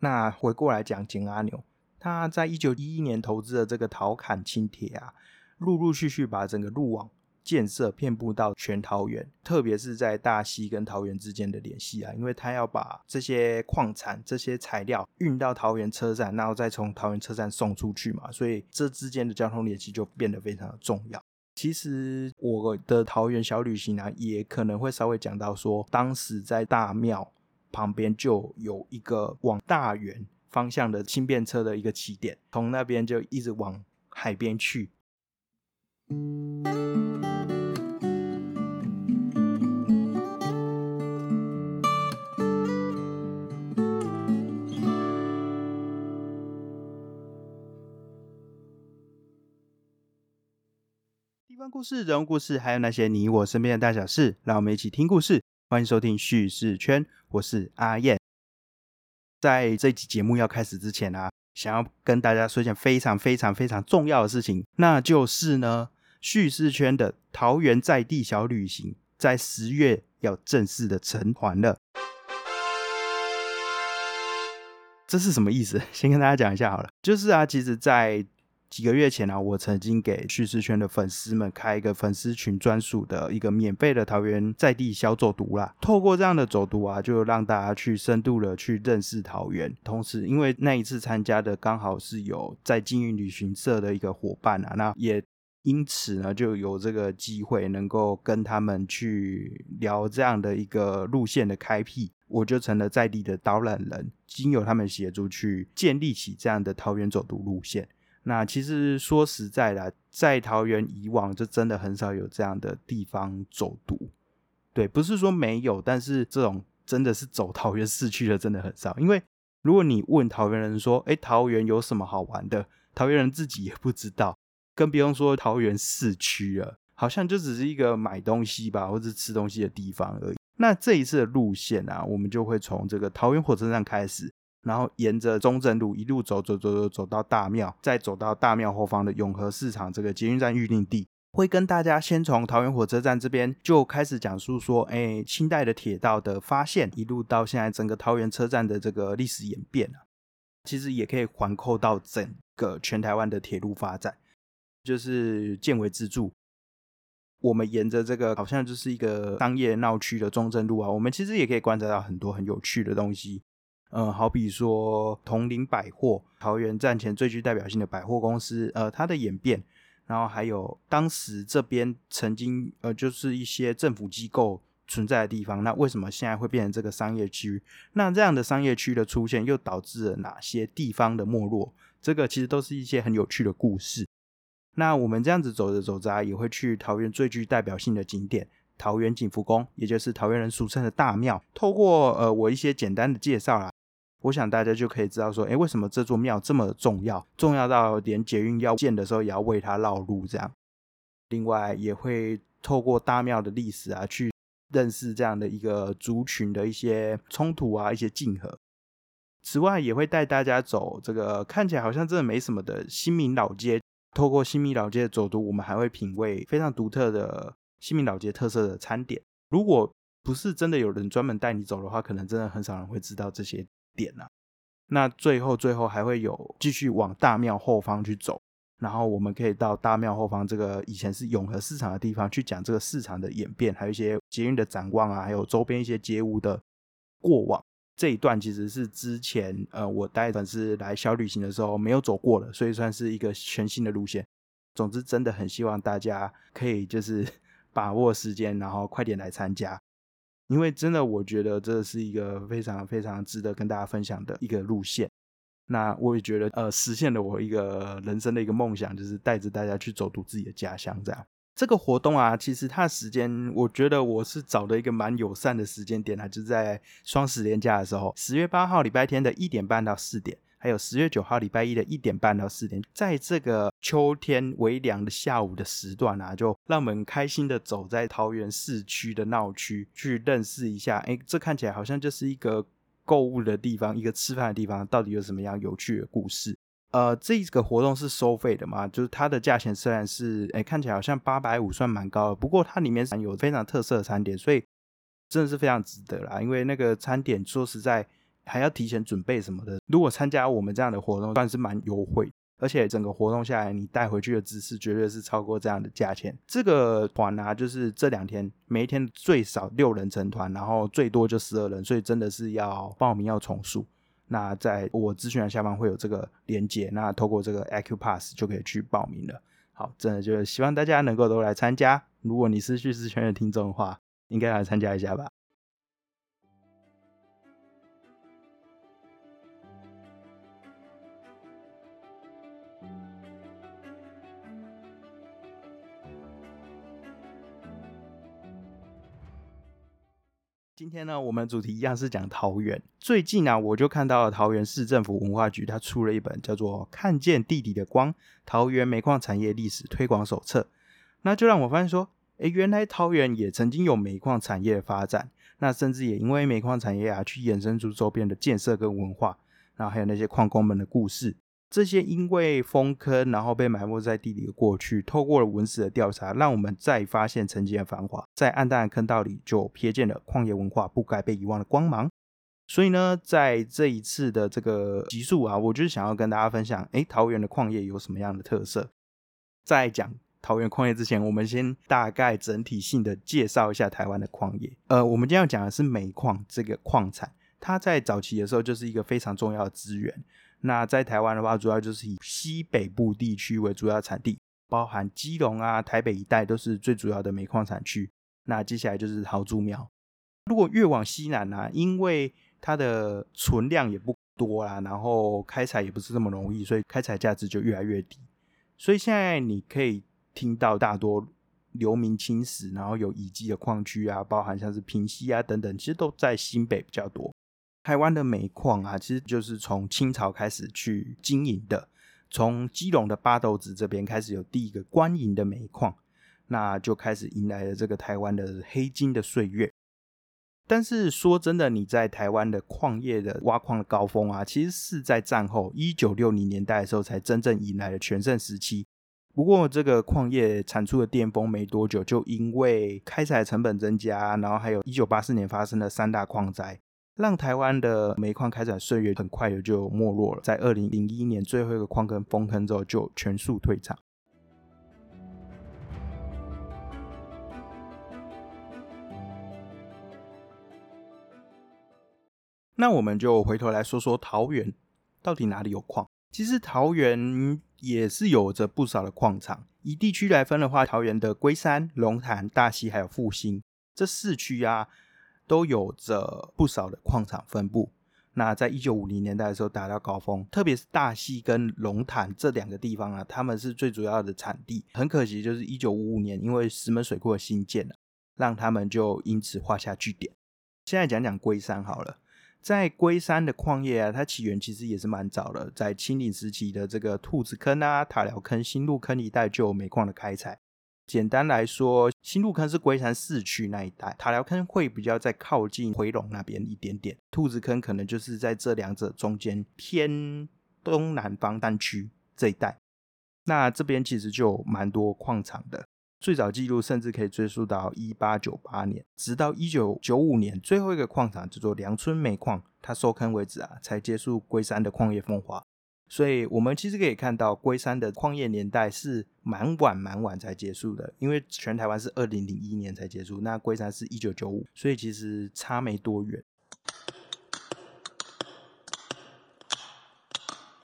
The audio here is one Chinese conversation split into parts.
那回过来讲，简阿牛，他在一九一一年投资的这个桃坎轻铁啊，陆陆续续把整个路网建设遍布到全桃园，特别是在大溪跟桃园之间的联系啊，因为他要把这些矿产、这些材料运到桃园车站，然后再从桃园车站送出去嘛，所以这之间的交通联系就变得非常的重要。其实我的桃园小旅行啊，也可能会稍微讲到说，当时在大庙。旁边就有一个往大园方向的轻便车的一个起点，从那边就一直往海边去。地方故事、人物故事，还有那些你我身边的大小事，让我们一起听故事。欢迎收听叙事圈，我是阿燕。在这集节目要开始之前啊，想要跟大家说一件非常非常非常重要的事情，那就是呢，叙事圈的桃园在地小旅行在十月要正式的成团了。这是什么意思？先跟大家讲一下好了，就是啊，其实，在几个月前呢，我曾经给叙事圈的粉丝们开一个粉丝群专属的一个免费的桃园在地小走读啦。透过这样的走读啊，就让大家去深度的去认识桃园。同时，因为那一次参加的刚好是有在金运旅行社的一个伙伴啊，那也因此呢，就有这个机会能够跟他们去聊这样的一个路线的开辟，我就成了在地的导览人，经由他们协助去建立起这样的桃园走读路线。那其实说实在的，在桃园以往就真的很少有这样的地方走读，对，不是说没有，但是这种真的是走桃园市区的真的很少。因为如果你问桃园人说，哎，桃园有什么好玩的？桃园人自己也不知道，更不用说桃园市区了，好像就只是一个买东西吧，或者吃东西的地方而已。那这一次的路线啊，我们就会从这个桃园火车站开始。然后沿着中正路一路走走走走走到大庙，再走到大庙后方的永和市场这个捷运站预定地，会跟大家先从桃园火车站这边就开始讲述说，哎，清代的铁道的发现，一路到现在整个桃园车站的这个历史演变啊，其实也可以环扣到整个全台湾的铁路发展，就是建为支柱。我们沿着这个好像就是一个商业闹区的中正路啊，我们其实也可以观察到很多很有趣的东西。呃，好比说同林百货，桃园站前最具代表性的百货公司，呃，它的演变，然后还有当时这边曾经呃，就是一些政府机构存在的地方，那为什么现在会变成这个商业区？那这样的商业区的出现，又导致了哪些地方的没落？这个其实都是一些很有趣的故事。那我们这样子走着走着，也会去桃园最具代表性的景点。桃园景福宫，也就是桃园人俗称的大庙。透过呃我一些简单的介绍啦。我想大家就可以知道说，哎，为什么这座庙这么重要？重要到连捷运要建的时候也要为它绕路这样。另外，也会透过大庙的历史啊，去认识这样的一个族群的一些冲突啊，一些竞合。此外，也会带大家走这个看起来好像真的没什么的新民老街。透过新民老街的走读，我们还会品味非常独特的新民老街特色的餐点。如果不是真的有人专门带你走的话，可能真的很少人会知道这些。点了，那最后最后还会有继续往大庙后方去走，然后我们可以到大庙后方这个以前是永和市场的地方去讲这个市场的演变，还有一些捷运的展望啊，还有周边一些街屋的过往。这一段其实是之前呃我带粉丝来小旅行的时候没有走过的，所以算是一个全新的路线。总之，真的很希望大家可以就是 把握时间，然后快点来参加。因为真的，我觉得这是一个非常非常值得跟大家分享的一个路线。那我也觉得，呃，实现了我一个人生的一个梦想，就是带着大家去走读自己的家乡。这样，这个活动啊，其实它的时间，我觉得我是找了一个蛮友善的时间点啊，就在双十连假的时候，十月八号礼拜天的一点半到四点。还有十月九号礼拜一的一点半到四点，在这个秋天微凉的下午的时段啊，就让我们开心的走在桃园市区的闹区，去认识一下。哎，这看起来好像就是一个购物的地方，一个吃饭的地方，到底有什么样有趣的故事？呃，这个活动是收费的嘛？就是它的价钱虽然是哎看起来好像八百五，算蛮高的，不过它里面有非常特色的餐点，所以真的是非常值得啦。因为那个餐点说实在。还要提前准备什么的。如果参加我们这样的活动，算是蛮优惠。而且整个活动下来，你带回去的知识绝对是超过这样的价钱。这个团啊，就是这两天每一天最少六人成团，然后最多就十二人，所以真的是要报名要重数。那在我咨询栏下方会有这个连接，那透过这个 Acupass 就可以去报名了。好，真的就是希望大家能够都来参加。如果你是叙事圈的听众的话，应该来参加一下吧。今天呢，我们主题一样是讲桃园。最近啊，我就看到了桃园市政府文化局，它出了一本叫做《看见地底的光：桃园煤矿产业历史推广手册》。那就让我发现说，诶，原来桃园也曾经有煤矿产业的发展，那甚至也因为煤矿产业啊，去衍生出周边的建设跟文化，然后还有那些矿工们的故事。这些因为封坑，然后被埋没在地里的过去，透过了文史的调查，让我们再发现曾经的繁华，在暗淡的坑道里就瞥见了矿业文化不该被遗忘的光芒。所以呢，在这一次的这个集数啊，我就是想要跟大家分享，哎，桃园的矿业有什么样的特色？在讲桃园矿业之前，我们先大概整体性的介绍一下台湾的矿业。呃，我们今天要讲的是煤矿这个矿产，它在早期的时候就是一个非常重要的资源。那在台湾的话，主要就是以西北部地区为主要产地，包含基隆啊、台北一带都是最主要的煤矿产区。那接下来就是桃竹苗。如果越往西南呢，因为它的存量也不多啦，然后开采也不是这么容易，所以开采价值就越来越低。所以现在你可以听到大多流民侵蚀，然后有遗迹的矿区啊，包含像是平溪啊等等，其实都在新北比较多。台湾的煤矿啊，其实就是从清朝开始去经营的。从基隆的八斗子这边开始有第一个官营的煤矿，那就开始迎来了这个台湾的黑金的岁月。但是说真的，你在台湾的矿业的挖矿的高峰啊，其实是在战后一九六零年代的时候才真正迎来了全盛时期。不过这个矿业产出的巅峰没多久，就因为开采成本增加，然后还有一九八四年发生的三大矿灾。让台湾的煤矿开采岁月很快的就没落了，在二零零一年最后一个矿坑封坑之后，就全数退场。那我们就回头来说说桃园到底哪里有矿？其实桃园也是有着不少的矿场。以地区来分的话，桃园的龟山、龙潭、大溪还有复兴这四区啊。都有着不少的矿场分布。那在一九五零年代的时候达到高峰，特别是大溪跟龙潭这两个地方啊，他们是最主要的产地。很可惜，就是一九五五年因为石门水库的新建让他们就因此画下句点。现在讲讲龟山好了，在龟山的矿业啊，它起源其实也是蛮早的，在清领时期的这个兔子坑啊、塔寮坑、新路坑一带就有煤矿的开采。简单来说，新路坑是龟山市区那一带，塔寮坑会比较在靠近回龙那边一点点，兔子坑可能就是在这两者中间偏东南方单区这一带。那这边其实就蛮多矿场的，最早记录甚至可以追溯到一八九八年，直到一九九五年最后一个矿场叫做梁村煤矿，它收坑为止啊，才结束龟山的矿业风华。所以我们其实可以看到，龟山的矿业年代是蛮晚蛮晚才结束的，因为全台湾是二零零一年才结束，那龟山是一九九五，所以其实差没多远。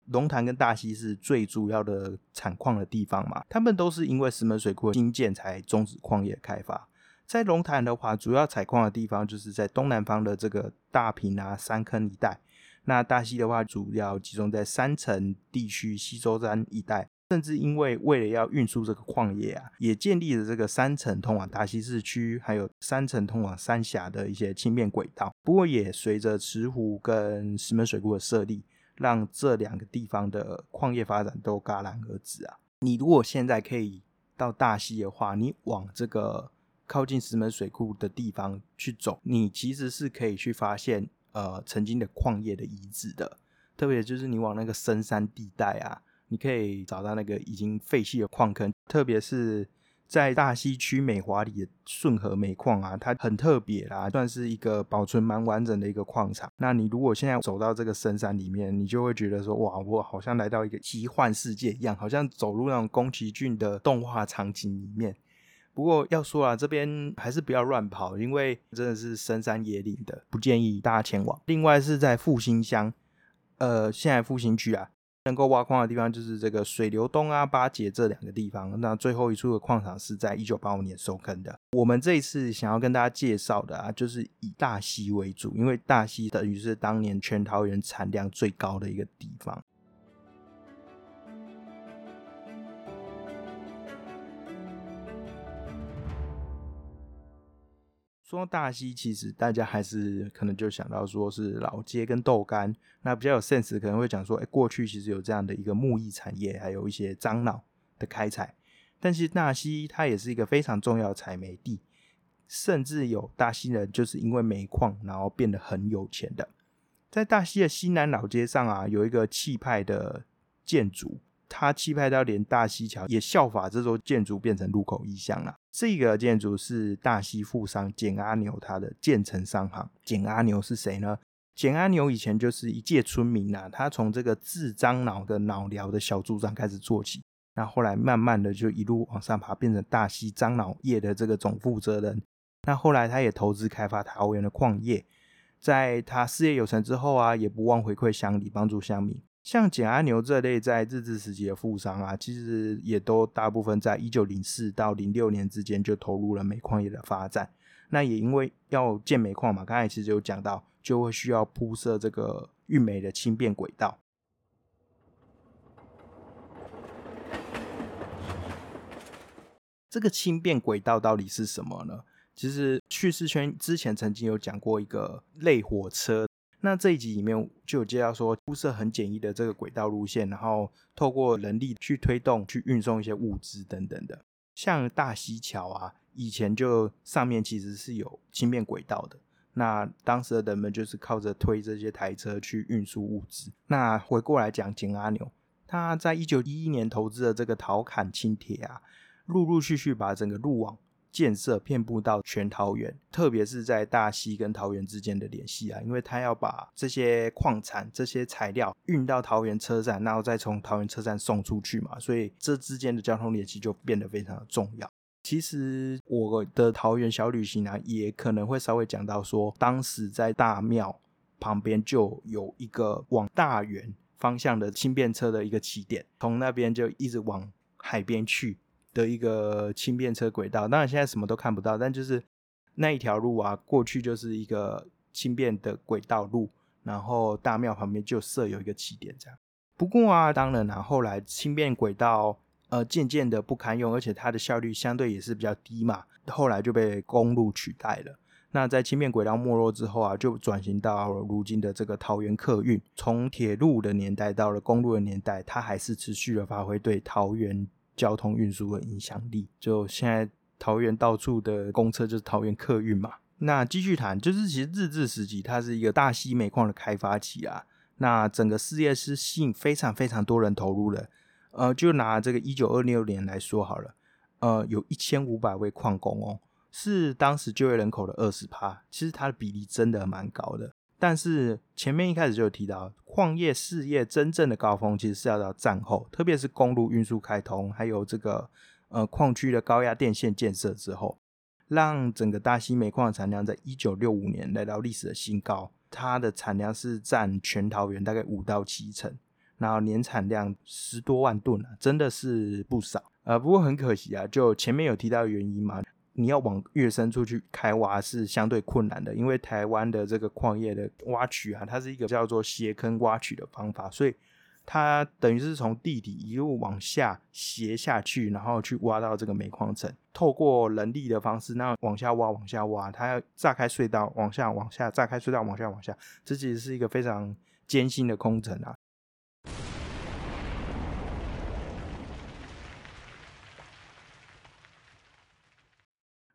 龙潭跟大溪是最主要的产矿的地方嘛，他们都是因为石门水库新建才终止矿业开发。在龙潭的话，主要采矿的地方就是在东南方的这个大坪啊山坑一带。那大溪的话，主要集中在山城地区、西周山一带，甚至因为为了要运输这个矿业啊，也建立了这个山城通往大溪市区，还有山城通往三峡的一些轻便轨道。不过，也随着池湖跟石门水库的设立，让这两个地方的矿业发展都戛然而止啊。你如果现在可以到大溪的话，你往这个靠近石门水库的地方去走，你其实是可以去发现。呃，曾经的矿业的遗址的，特别就是你往那个深山地带啊，你可以找到那个已经废弃的矿坑，特别是在大溪区美华里的顺河煤矿啊，它很特别啦，算是一个保存蛮完整的一个矿场。那你如果现在走到这个深山里面，你就会觉得说，哇，我好像来到一个奇幻世界一样，好像走入那种宫崎骏的动画场景里面。不过要说啊，这边还是不要乱跑，因为真的是深山野岭的，不建议大家前往。另外是在复兴乡，呃，现在复兴区啊。能够挖矿的地方就是这个水流东啊、八节这两个地方。那最后一处的矿场是在一九八五年收坑的。我们这一次想要跟大家介绍的啊，就是以大溪为主，因为大溪等于是当年全桃园产量最高的一个地方。说到大溪，其实大家还是可能就想到说是老街跟豆干，那比较有 sense 可能会讲说，哎，过去其实有这样的一个木艺产业，还有一些樟脑的开采。但是大溪它也是一个非常重要的采煤地，甚至有大溪人就是因为煤矿然后变得很有钱的。在大溪的西南老街上啊，有一个气派的建筑。它气派到连大溪桥也效法这座建筑变成入口意象了。这个建筑是大溪富商简阿牛他的建成商行。简阿牛是谁呢？简阿牛以前就是一介村民啊，他从这个治樟脑的脑疗的小组长开始做起，那后来慢慢的就一路往上爬，变成大溪樟脑业的这个总负责人。那后来他也投资开发桃园的矿业，在他事业有成之后啊，也不忘回馈乡里，帮助乡民。像简阿牛这类在日治时期的富商啊，其实也都大部分在一九零四到零六年之间就投入了煤矿业的发展。那也因为要建煤矿嘛，刚才其实有讲到，就会需要铺设这个运煤的轻便轨道。这个轻便轨道到底是什么呢？其实叙事圈之前曾经有讲过一个类火车。那这一集里面就有介绍说，铺设很简易的这个轨道路线，然后透过人力去推动、去运送一些物资等等的。像大溪桥啊，以前就上面其实是有轻便轨道的。那当时的人们就是靠着推这些台车去运输物资。那回过来讲，井阿牛他在一九一一年投资的这个桃坎轻铁啊，陆陆续续把整个路网。建设遍布到全桃园，特别是在大溪跟桃园之间的联系啊，因为他要把这些矿产、这些材料运到桃园车站，然后再从桃园车站送出去嘛，所以这之间的交通联系就变得非常的重要。其实我的桃园小旅行啊，也可能会稍微讲到说，当时在大庙旁边就有一个往大园方向的轻便车的一个起点，从那边就一直往海边去。的一个轻便车轨道，当然现在什么都看不到，但就是那一条路啊，过去就是一个轻便的轨道路，然后大庙旁边就设有一个起点这样。不过啊，当然啊，后来轻便轨道呃渐渐的不堪用，而且它的效率相对也是比较低嘛，后来就被公路取代了。那在轻便轨道没落之后啊，就转型到如今的这个桃园客运。从铁路的年代到了公路的年代，它还是持续的发挥对桃园。交通运输的影响力，就现在桃园到处的公车就是桃园客运嘛。那继续谈，就是其实日治时期它是一个大溪煤矿的开发期啊。那整个事业是吸引非常非常多人投入的。呃，就拿这个一九二六年来说好了，呃，有一千五百位矿工哦，是当时就业人口的二十趴。其实它的比例真的蛮高的。但是前面一开始就有提到，矿业事业真正的高峰其实是要到战后，特别是公路运输开通，还有这个呃矿区的高压电线建设之后，让整个大溪煤矿的产量在一九六五年来到历史的新高。它的产量是占全桃园大概五到七成，然后年产量十多万吨啊，真的是不少。呃，不过很可惜啊，就前面有提到的原因嘛。你要往越深处去开挖是相对困难的，因为台湾的这个矿业的挖取啊，它是一个叫做斜坑挖取的方法，所以它等于是从地底一路往下斜下去，然后去挖到这个煤矿层，透过人力的方式，那往下挖，往下挖，它要炸开隧道，往下，往下炸开隧道，往下，往下，这其实是一个非常艰辛的工程啊。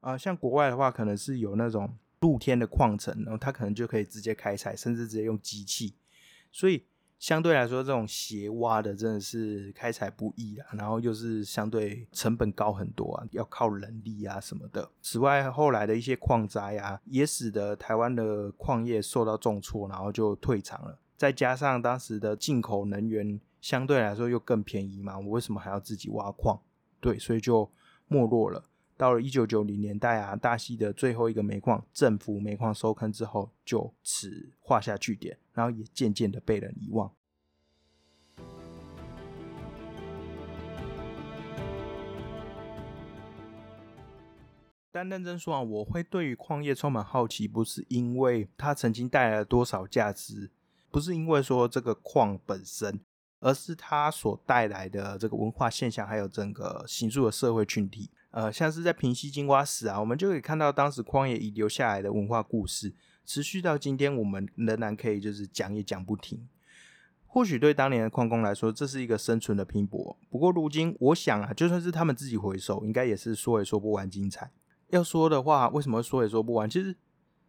啊，像国外的话，可能是有那种露天的矿层，然后它可能就可以直接开采，甚至直接用机器。所以相对来说，这种斜挖的真的是开采不易啊，然后又是相对成本高很多啊，要靠人力啊什么的。此外，后来的一些矿灾啊，也使得台湾的矿业受到重挫，然后就退场了。再加上当时的进口能源相对来说又更便宜嘛，我为什么还要自己挖矿？对，所以就没落了。到了一九九零年代啊，大溪的最后一个煤矿政府煤矿收坑之后，就此画下句点，然后也渐渐的被人遗忘。但认真说啊，我会对于矿业充满好奇，不是因为它曾经带来了多少价值，不是因为说这个矿本身，而是它所带来的这个文化现象，还有整个形塑的社会群体。呃，像是在平西金瓜石啊，我们就可以看到当时矿业遗留下来的文化故事，持续到今天，我们仍然可以就是讲也讲不停。或许对当年的矿工来说，这是一个生存的拼搏。不过如今，我想啊，就算是他们自己回首，应该也是说也说不完精彩。要说的话，为什么说也说不完？其实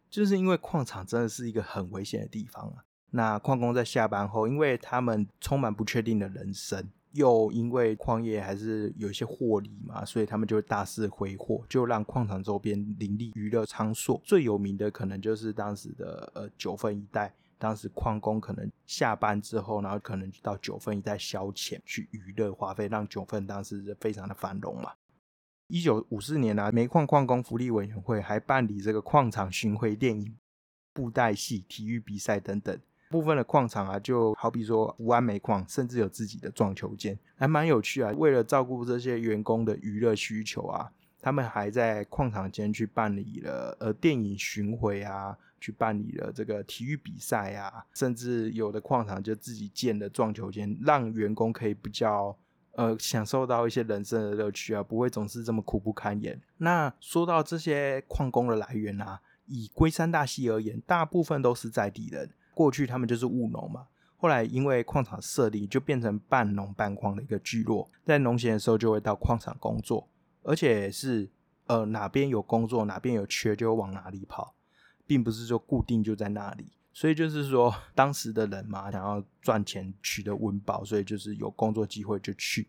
就是因为矿场真的是一个很危险的地方啊。那矿工在下班后，因为他们充满不确定的人生。又因为矿业还是有一些获利嘛，所以他们就大肆挥霍，就让矿场周边林立娱乐场所。最有名的可能就是当时的呃九份一带，当时矿工可能下班之后，然后可能到九份一带消遣去娱乐花费，让九份当时非常的繁荣嘛。一九五四年啊，煤矿矿工福利委员会还办理这个矿场巡回电影、布袋戏、体育比赛等等。部分的矿场啊，就好比说福安煤矿，甚至有自己的撞球间，还蛮有趣啊。为了照顾这些员工的娱乐需求啊，他们还在矿场间去办理了呃电影巡回啊，去办理了这个体育比赛啊，甚至有的矿场就自己建了撞球间，让员工可以比较呃享受到一些人生的乐趣啊，不会总是这么苦不堪言。那说到这些矿工的来源啊，以龟山大溪而言，大部分都是在地人。过去他们就是务农嘛，后来因为矿场设立，就变成半农半矿的一个聚落。在农闲的时候，就会到矿场工作，而且是呃哪边有工作，哪边有缺，就往哪里跑，并不是说固定就在那里。所以就是说，当时的人嘛，想要赚钱取得温饱，所以就是有工作机会就去。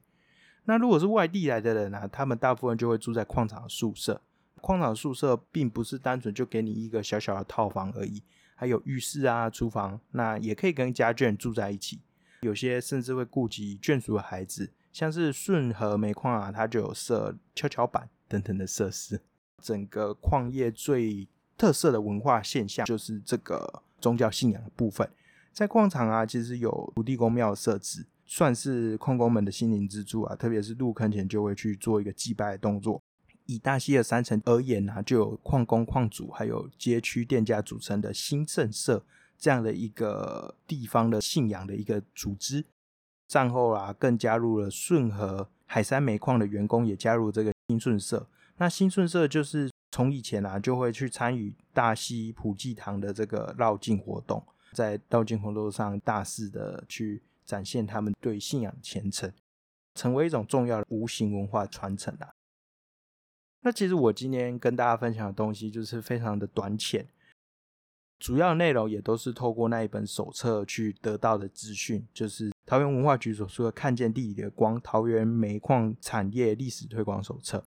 那如果是外地来的人呢，他们大部分就会住在矿场宿舍。矿场宿舍并不是单纯就给你一个小小的套房而已。还有浴室啊、厨房，那也可以跟家眷住在一起。有些甚至会顾及眷属的孩子，像是顺和煤矿啊，它就有设跷跷板等等的设施。整个矿业最特色的文化现象就是这个宗教信仰的部分。在矿场啊，其实有土地公庙设置，算是矿工们的心灵支柱啊。特别是入坑前就会去做一个祭拜的动作。以大溪的山城而言呢，就有矿工、矿主，还有街区店家组成的新政社这样的一个地方的信仰的一个组织。战后啊，更加入了顺和海山煤矿的员工也加入这个新顺社。那新顺社就是从以前啊，就会去参与大溪普济堂的这个绕境活动，在绕境活动上大肆的去展现他们对信仰虔诚，成为一种重要的无形文化传承啊。那其实我今天跟大家分享的东西就是非常的短浅，主要内容也都是透过那一本手册去得到的资讯，就是桃园文化局所说的“看见地里的光”桃园煤矿产业历史推广手册。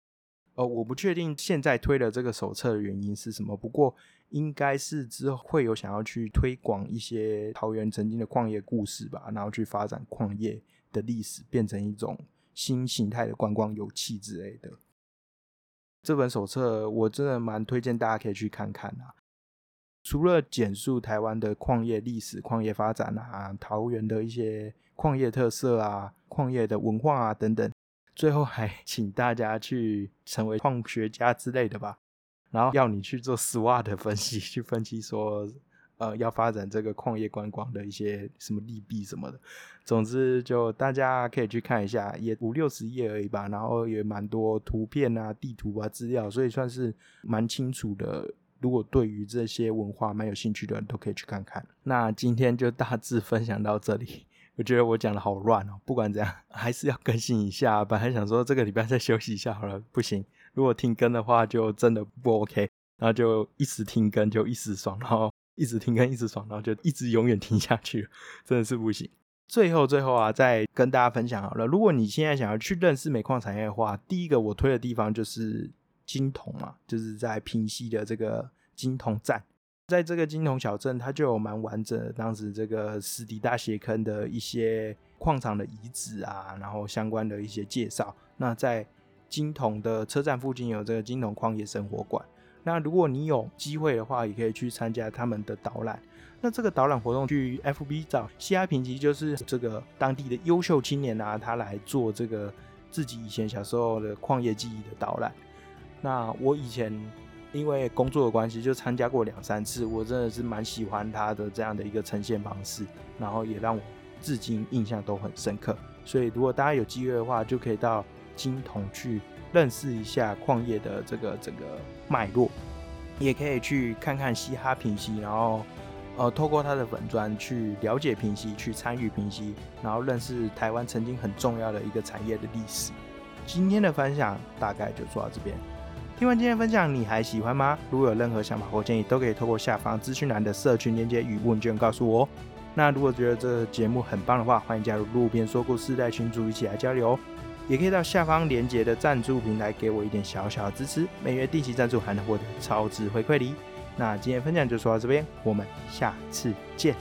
呃，我不确定现在推的这个手册的原因是什么，不过应该是之后会有想要去推广一些桃园曾经的矿业故事吧，然后去发展矿业的历史，变成一种新形态的观光游憩之类的。这本手册我真的蛮推荐大家可以去看看啊！除了简述台湾的矿业历史、矿业发展啊，桃园的一些矿业特色啊、矿业的文化啊等等，最后还 请大家去成为矿学家之类的吧，然后要你去做 SWOT 分析，去分析说。呃，要发展这个矿业观光的一些什么利弊什么的，总之就大家可以去看一下，也五六十页而已吧，然后也蛮多图片啊、地图啊、资料，所以算是蛮清楚的。如果对于这些文化蛮有兴趣的人，都可以去看看。那今天就大致分享到这里，我觉得我讲的好乱哦。不管怎样，还是要更新一下。本来想说这个礼拜再休息一下好了，不行，如果停更的话，就真的不 OK。然后就一时停更就一时爽，然后。一直听跟一直爽，然后就一直永远听下去，真的是不行。最后最后啊，再跟大家分享好了。如果你现在想要去认识煤矿产业的话，第一个我推的地方就是金铜嘛，就是在平西的这个金铜站。在这个金铜小镇，它就有蛮完整的当时这个史迪大斜坑的一些矿场的遗址啊，然后相关的一些介绍。那在金铜的车站附近有这个金铜矿业生活馆。那如果你有机会的话，也可以去参加他们的导览。那这个导览活动去 FB 找西阿平吉，就是这个当地的优秀青年啊，他来做这个自己以前小时候的矿业记忆的导览。那我以前。因为工作的关系，就参加过两三次，我真的是蛮喜欢他的这样的一个呈现方式，然后也让我至今印象都很深刻。所以如果大家有机会的话，就可以到金童去认识一下矿业的这个整个脉络，也可以去看看嘻哈平息，然后呃透过他的粉砖去了解平息，去参与平息，然后认识台湾曾经很重要的一个产业的历史。今天的分享大概就做到这边。听完今天分享，你还喜欢吗？如果有任何想法或建议，都可以透过下方资讯栏的社群连接与问卷告诉我。那如果觉得这节目很棒的话，欢迎加入路边说故事带群组一起来交流，也可以到下方连接的赞助平台给我一点小小的支持，每月定期赞助还能获得超值回馈礼。那今天分享就说到这边，我们下次见。